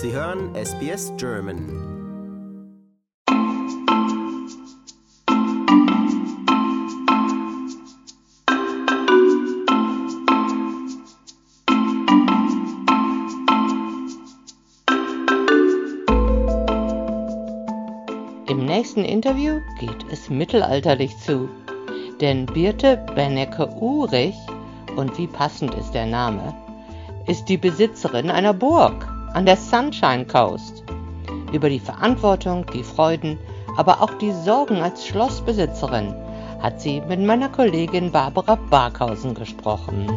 Sie hören SBS German. Im nächsten Interview geht es mittelalterlich zu. Denn Birte Bennecke-Urich, und wie passend ist der Name, ist die Besitzerin einer Burg an der Sunshine Coast. Über die Verantwortung, die Freuden, aber auch die Sorgen als Schlossbesitzerin hat sie mit meiner Kollegin Barbara Barkhausen gesprochen.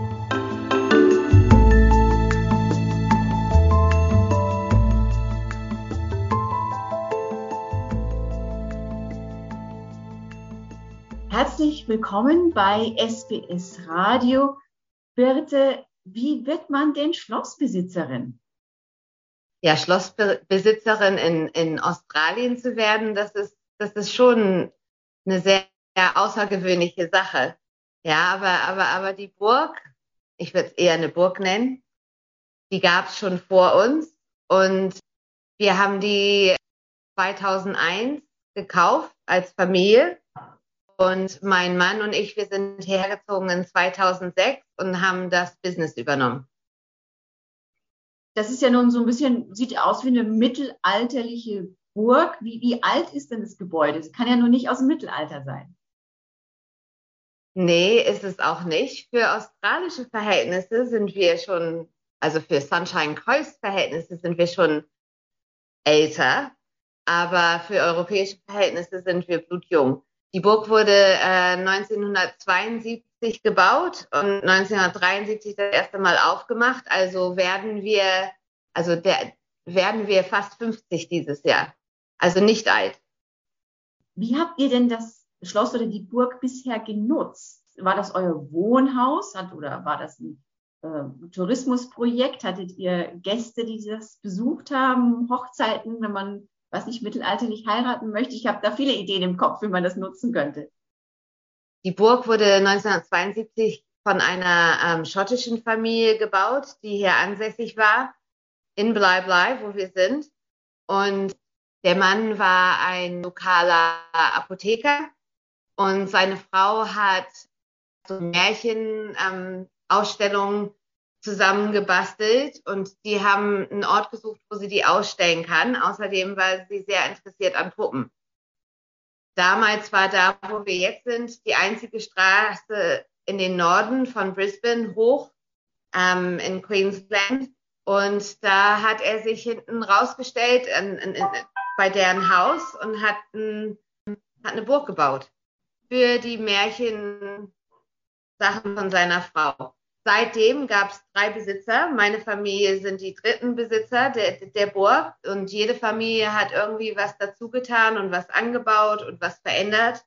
Herzlich willkommen bei SBS Radio. Birte, wie wird man denn Schlossbesitzerin? Ja, Schlossbesitzerin in, in Australien zu werden, das ist, das ist schon eine sehr, sehr außergewöhnliche Sache. Ja, aber, aber, aber die Burg, ich würde es eher eine Burg nennen, die gab es schon vor uns und wir haben die 2001 gekauft als Familie und mein Mann und ich, wir sind hergezogen in 2006 und haben das Business übernommen. Das ist ja nun so ein bisschen, sieht aus wie eine mittelalterliche Burg. Wie, wie alt ist denn das Gebäude? Es kann ja nur nicht aus dem Mittelalter sein. Nee, ist es auch nicht. Für australische Verhältnisse sind wir schon, also für Sunshine Coast Verhältnisse sind wir schon älter, aber für europäische Verhältnisse sind wir blutjung. Die Burg wurde äh, 1972 gebaut und 1973 das erste Mal aufgemacht. Also werden wir, also der, werden wir fast 50 dieses Jahr. Also nicht alt. Wie habt ihr denn das Schloss oder die Burg bisher genutzt? War das euer Wohnhaus hat, oder war das ein äh, Tourismusprojekt? Hattet ihr Gäste, die das besucht haben? Hochzeiten, wenn man was ich mittelalterlich heiraten möchte. Ich habe da viele Ideen im Kopf, wie man das nutzen könnte. Die Burg wurde 1972 von einer ähm, schottischen Familie gebaut, die hier ansässig war, in Bly Bly, wo wir sind. Und der Mann war ein lokaler Apotheker und seine Frau hat so Märchenausstellungen ähm, zusammengebastelt und die haben einen Ort gesucht, wo sie die ausstellen kann. Außerdem war sie sehr interessiert an Puppen. Damals war da, wo wir jetzt sind, die einzige Straße in den Norden von Brisbane hoch ähm, in Queensland. Und da hat er sich hinten rausgestellt in, in, in, bei deren Haus und hat, ein, hat eine Burg gebaut für die Märchensachen von seiner Frau. Seitdem gab es drei Besitzer. Meine Familie sind die dritten Besitzer der, der Burg und jede Familie hat irgendwie was dazu getan und was angebaut und was verändert.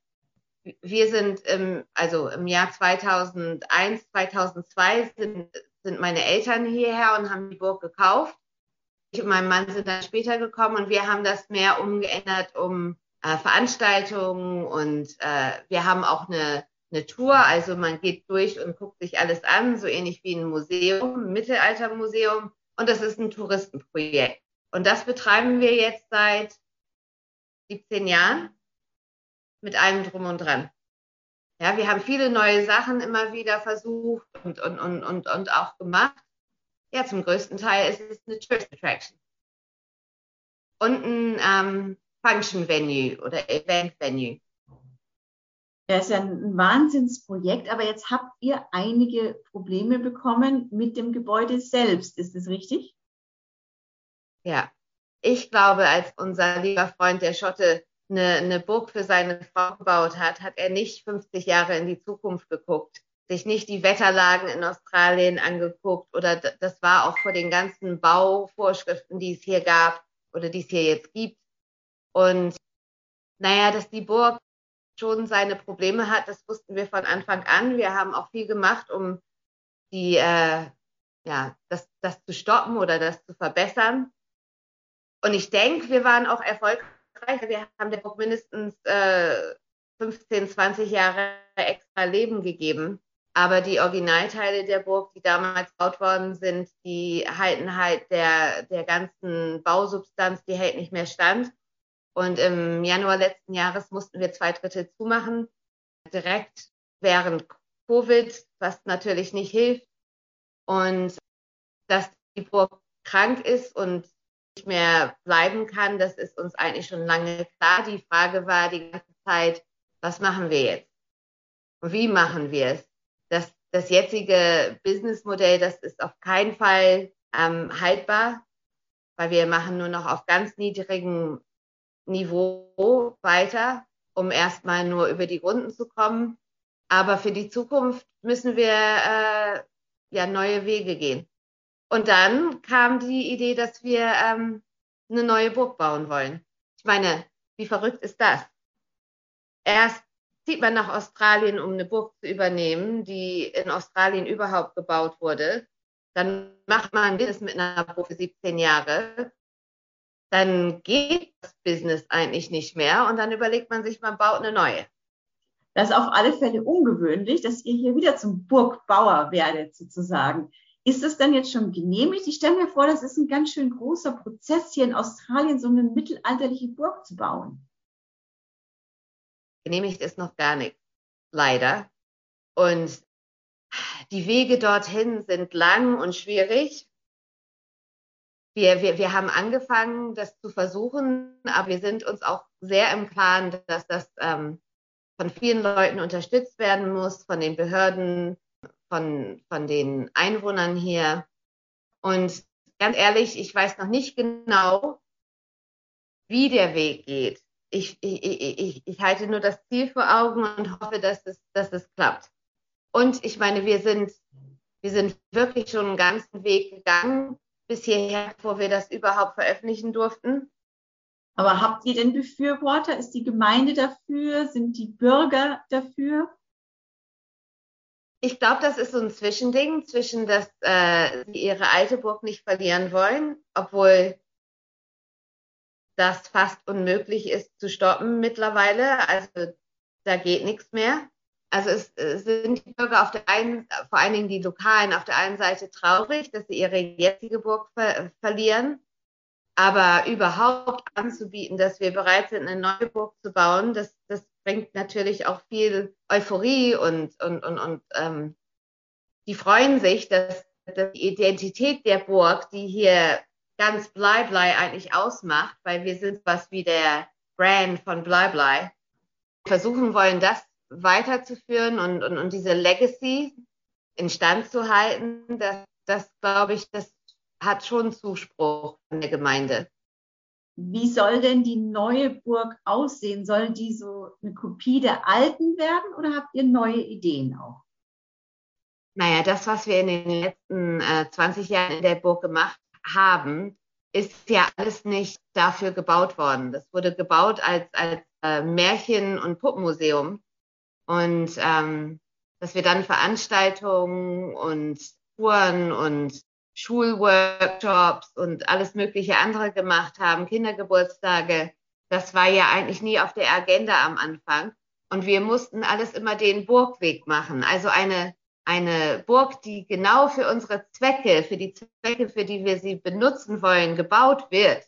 Wir sind im, also im Jahr 2001, 2002 sind, sind meine Eltern hierher und haben die Burg gekauft. Ich und mein Mann sind dann später gekommen und wir haben das mehr umgeändert um äh, Veranstaltungen und äh, wir haben auch eine eine Tour, also man geht durch und guckt sich alles an, so ähnlich wie ein Museum, ein Mittelaltermuseum. Und das ist ein Touristenprojekt. Und das betreiben wir jetzt seit 17 Jahren mit allem drum und dran. Ja, wir haben viele neue Sachen immer wieder versucht und, und, und, und, und auch gemacht. Ja, zum größten Teil ist es eine Tourist Attraction. Und ein ähm, Function Venue oder Event Venue. Das ist ja ein Wahnsinnsprojekt, aber jetzt habt ihr einige Probleme bekommen mit dem Gebäude selbst. Ist das richtig? Ja, ich glaube, als unser lieber Freund der Schotte eine, eine Burg für seine Frau gebaut hat, hat er nicht 50 Jahre in die Zukunft geguckt, sich nicht die Wetterlagen in Australien angeguckt oder das war auch vor den ganzen Bauvorschriften, die es hier gab oder die es hier jetzt gibt. Und naja, dass die Burg schon seine Probleme hat. Das wussten wir von Anfang an. Wir haben auch viel gemacht, um die, äh, ja, das, das zu stoppen oder das zu verbessern. Und ich denke, wir waren auch erfolgreich. Wir haben der Burg mindestens äh, 15, 20 Jahre extra Leben gegeben. Aber die Originalteile der Burg, die damals gebaut worden sind, die halten halt der, der ganzen Bausubstanz, die hält nicht mehr stand. Und im Januar letzten Jahres mussten wir zwei Drittel zumachen, direkt während Covid, was natürlich nicht hilft. Und dass die Burg krank ist und nicht mehr bleiben kann, das ist uns eigentlich schon lange klar. Die Frage war die ganze Zeit, was machen wir jetzt? Und wie machen wir es? Das, das jetzige Businessmodell, das ist auf keinen Fall ähm, haltbar, weil wir machen nur noch auf ganz niedrigem Niveau weiter, um erstmal nur über die Runden zu kommen. Aber für die Zukunft müssen wir äh, ja neue Wege gehen. Und dann kam die Idee, dass wir ähm, eine neue Burg bauen wollen. Ich meine, wie verrückt ist das? Erst zieht man nach Australien, um eine Burg zu übernehmen, die in Australien überhaupt gebaut wurde. Dann macht man Business mit einer Burg für 17 Jahre. Dann geht das Business eigentlich nicht mehr und dann überlegt man sich, man baut eine neue. Das ist auf alle Fälle ungewöhnlich, dass ihr hier wieder zum Burgbauer werdet, sozusagen. Ist es dann jetzt schon genehmigt? Ich stelle mir vor, das ist ein ganz schön großer Prozess, hier in Australien so eine mittelalterliche Burg zu bauen. Genehmigt ist noch gar nichts, leider. Und die Wege dorthin sind lang und schwierig. Wir, wir, wir haben angefangen, das zu versuchen, aber wir sind uns auch sehr im Klaren, dass das ähm, von vielen Leuten unterstützt werden muss, von den Behörden, von, von den Einwohnern hier. Und ganz ehrlich, ich weiß noch nicht genau, wie der Weg geht. Ich, ich, ich, ich halte nur das Ziel vor Augen und hoffe, dass es, dass es klappt. Und ich meine, wir sind, wir sind wirklich schon einen ganzen Weg gegangen bis hierher, bevor wir das überhaupt veröffentlichen durften. Aber habt ihr denn Befürworter? Ist die Gemeinde dafür? Sind die Bürger dafür? Ich glaube, das ist so ein Zwischending zwischen, dass äh, sie ihre alte Burg nicht verlieren wollen, obwohl das fast unmöglich ist zu stoppen mittlerweile. Also da geht nichts mehr. Also es, es sind die Bürger auf der einen, vor allen Dingen die Lokalen, auf der einen Seite traurig, dass sie ihre jetzige Burg ver verlieren. Aber überhaupt anzubieten, dass wir bereit sind, eine neue Burg zu bauen, das, das bringt natürlich auch viel Euphorie und, und, und, und ähm, die freuen sich, dass, dass die Identität der Burg, die hier ganz Bleiblei eigentlich ausmacht, weil wir sind was wie der Brand von Bleiblei, versuchen wollen, das weiterzuführen und, und, und diese Legacy instand zu halten, das, das glaube ich, das hat schon Zuspruch von der Gemeinde. Wie soll denn die neue Burg aussehen? Soll die so eine Kopie der alten werden oder habt ihr neue Ideen auch? Naja, das, was wir in den letzten äh, 20 Jahren in der Burg gemacht haben, ist ja alles nicht dafür gebaut worden. Das wurde gebaut als, als äh, Märchen- und Puppenmuseum. Und ähm, dass wir dann Veranstaltungen und Touren und Schulworkshops und alles mögliche andere gemacht haben, Kindergeburtstage. Das war ja eigentlich nie auf der Agenda am Anfang. Und wir mussten alles immer den Burgweg machen. Also eine, eine Burg, die genau für unsere Zwecke, für die Zwecke, für die wir sie benutzen wollen, gebaut wird,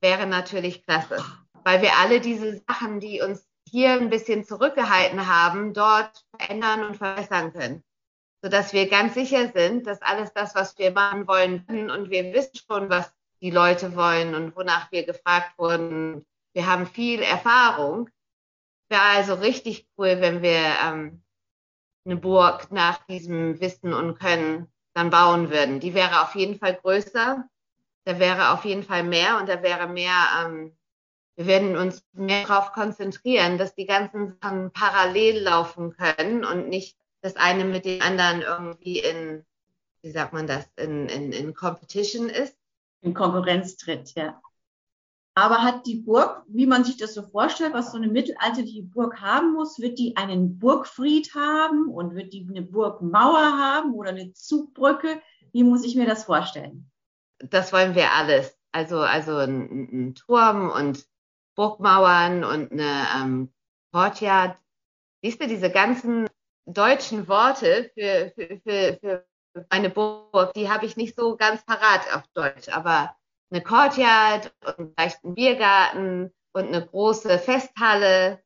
wäre natürlich klasse. Weil wir alle diese Sachen, die uns hier ein bisschen zurückgehalten haben, dort verändern und verbessern können sodass wir ganz sicher sind, dass alles das, was wir machen wollen, und wir wissen schon, was die Leute wollen und wonach wir gefragt wurden. Wir haben viel Erfahrung. Wäre also richtig cool, wenn wir ähm, eine Burg nach diesem Wissen und Können dann bauen würden. Die wäre auf jeden Fall größer, da wäre auf jeden Fall mehr und da wäre mehr, ähm, wir werden uns mehr darauf konzentrieren, dass die ganzen Sachen parallel laufen können und nicht das eine mit dem anderen irgendwie in, wie sagt man das, in, in, in Competition ist. In Konkurrenz tritt, ja. Aber hat die Burg, wie man sich das so vorstellt, was so eine mittelalterliche Burg haben muss, wird die einen Burgfried haben und wird die eine Burgmauer haben oder eine Zugbrücke? Wie muss ich mir das vorstellen? Das wollen wir alles. Also, also ein, ein Turm und Burgmauern und eine ähm, Courtyard. Siehst du, diese ganzen deutschen Worte für, für, für, für meine Burg, die habe ich nicht so ganz parat auf Deutsch, aber eine Courtyard und vielleicht einen Biergarten und eine große Festhalle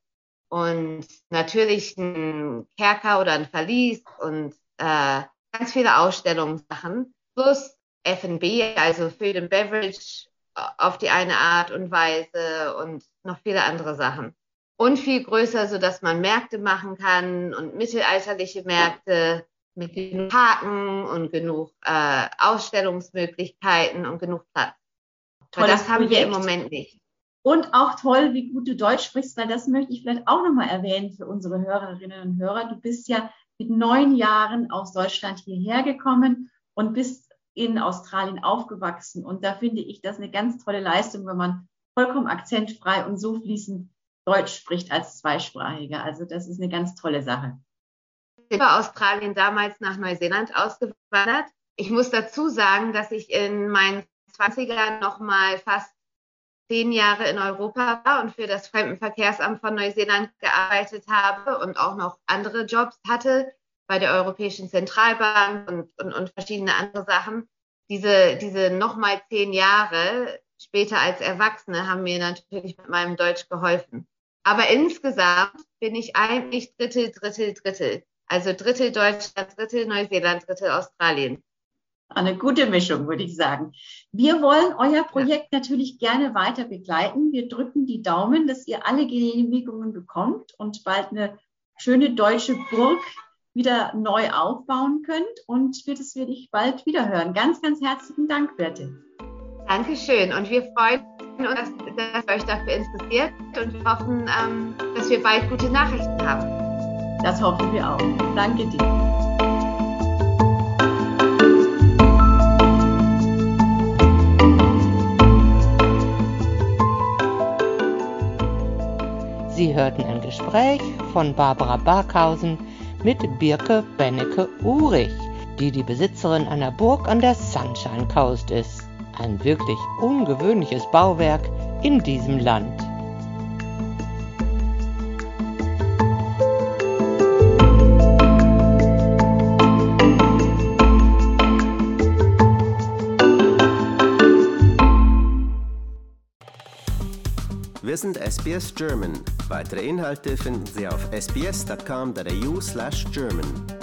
und natürlich ein Kerker oder ein Verlies und äh, ganz viele Ausstellungssachen plus F&B, also Food and Beverage auf die eine Art und Weise und noch viele andere Sachen. Und viel größer, so dass man Märkte machen kann und mittelalterliche Märkte mit genug Parken und genug äh, Ausstellungsmöglichkeiten und genug Platz. Aber das haben Projekt. wir im Moment nicht. Und auch toll, wie gut du Deutsch sprichst, weil das möchte ich vielleicht auch nochmal erwähnen für unsere Hörerinnen und Hörer. Du bist ja mit neun Jahren aus Deutschland hierher gekommen und bist in Australien aufgewachsen. Und da finde ich das eine ganz tolle Leistung, wenn man vollkommen akzentfrei und so fließend Deutsch spricht als Zweisprachiger. Also das ist eine ganz tolle Sache. Ich bin Australien damals nach Neuseeland ausgewandert. Ich muss dazu sagen, dass ich in meinen 20ern noch mal fast zehn Jahre in Europa war und für das Fremdenverkehrsamt von Neuseeland gearbeitet habe und auch noch andere Jobs hatte bei der Europäischen Zentralbank und, und, und verschiedene andere Sachen. Diese, diese nochmal zehn Jahre später als Erwachsene haben mir natürlich mit meinem Deutsch geholfen. Aber insgesamt bin ich eigentlich Drittel, Drittel, Drittel. Also Drittel Deutschland, Drittel Neuseeland, Drittel Australien. Eine gute Mischung, würde ich sagen. Wir wollen euer Projekt natürlich gerne weiter begleiten. Wir drücken die Daumen, dass ihr alle Genehmigungen bekommt und bald eine schöne deutsche Burg wieder neu aufbauen könnt. Und wir, das werde ich bald wieder hören. Ganz, ganz herzlichen Dank, Birte. Dankeschön. Und wir freuen uns, dass, dass ihr euch dafür interessiert und wir hoffen, ähm, dass wir bald gute Nachrichten haben. Das hoffen wir auch. Danke dir. Sie hörten ein Gespräch von Barbara Barkhausen mit Birke Bennecke-Urich, die die Besitzerin einer Burg an der Sunshine Coast ist. Ein wirklich ungewöhnliches Bauwerk in diesem Land. Wir sind SBS German. Weitere Inhalte finden Sie auf sbs.com.au/german.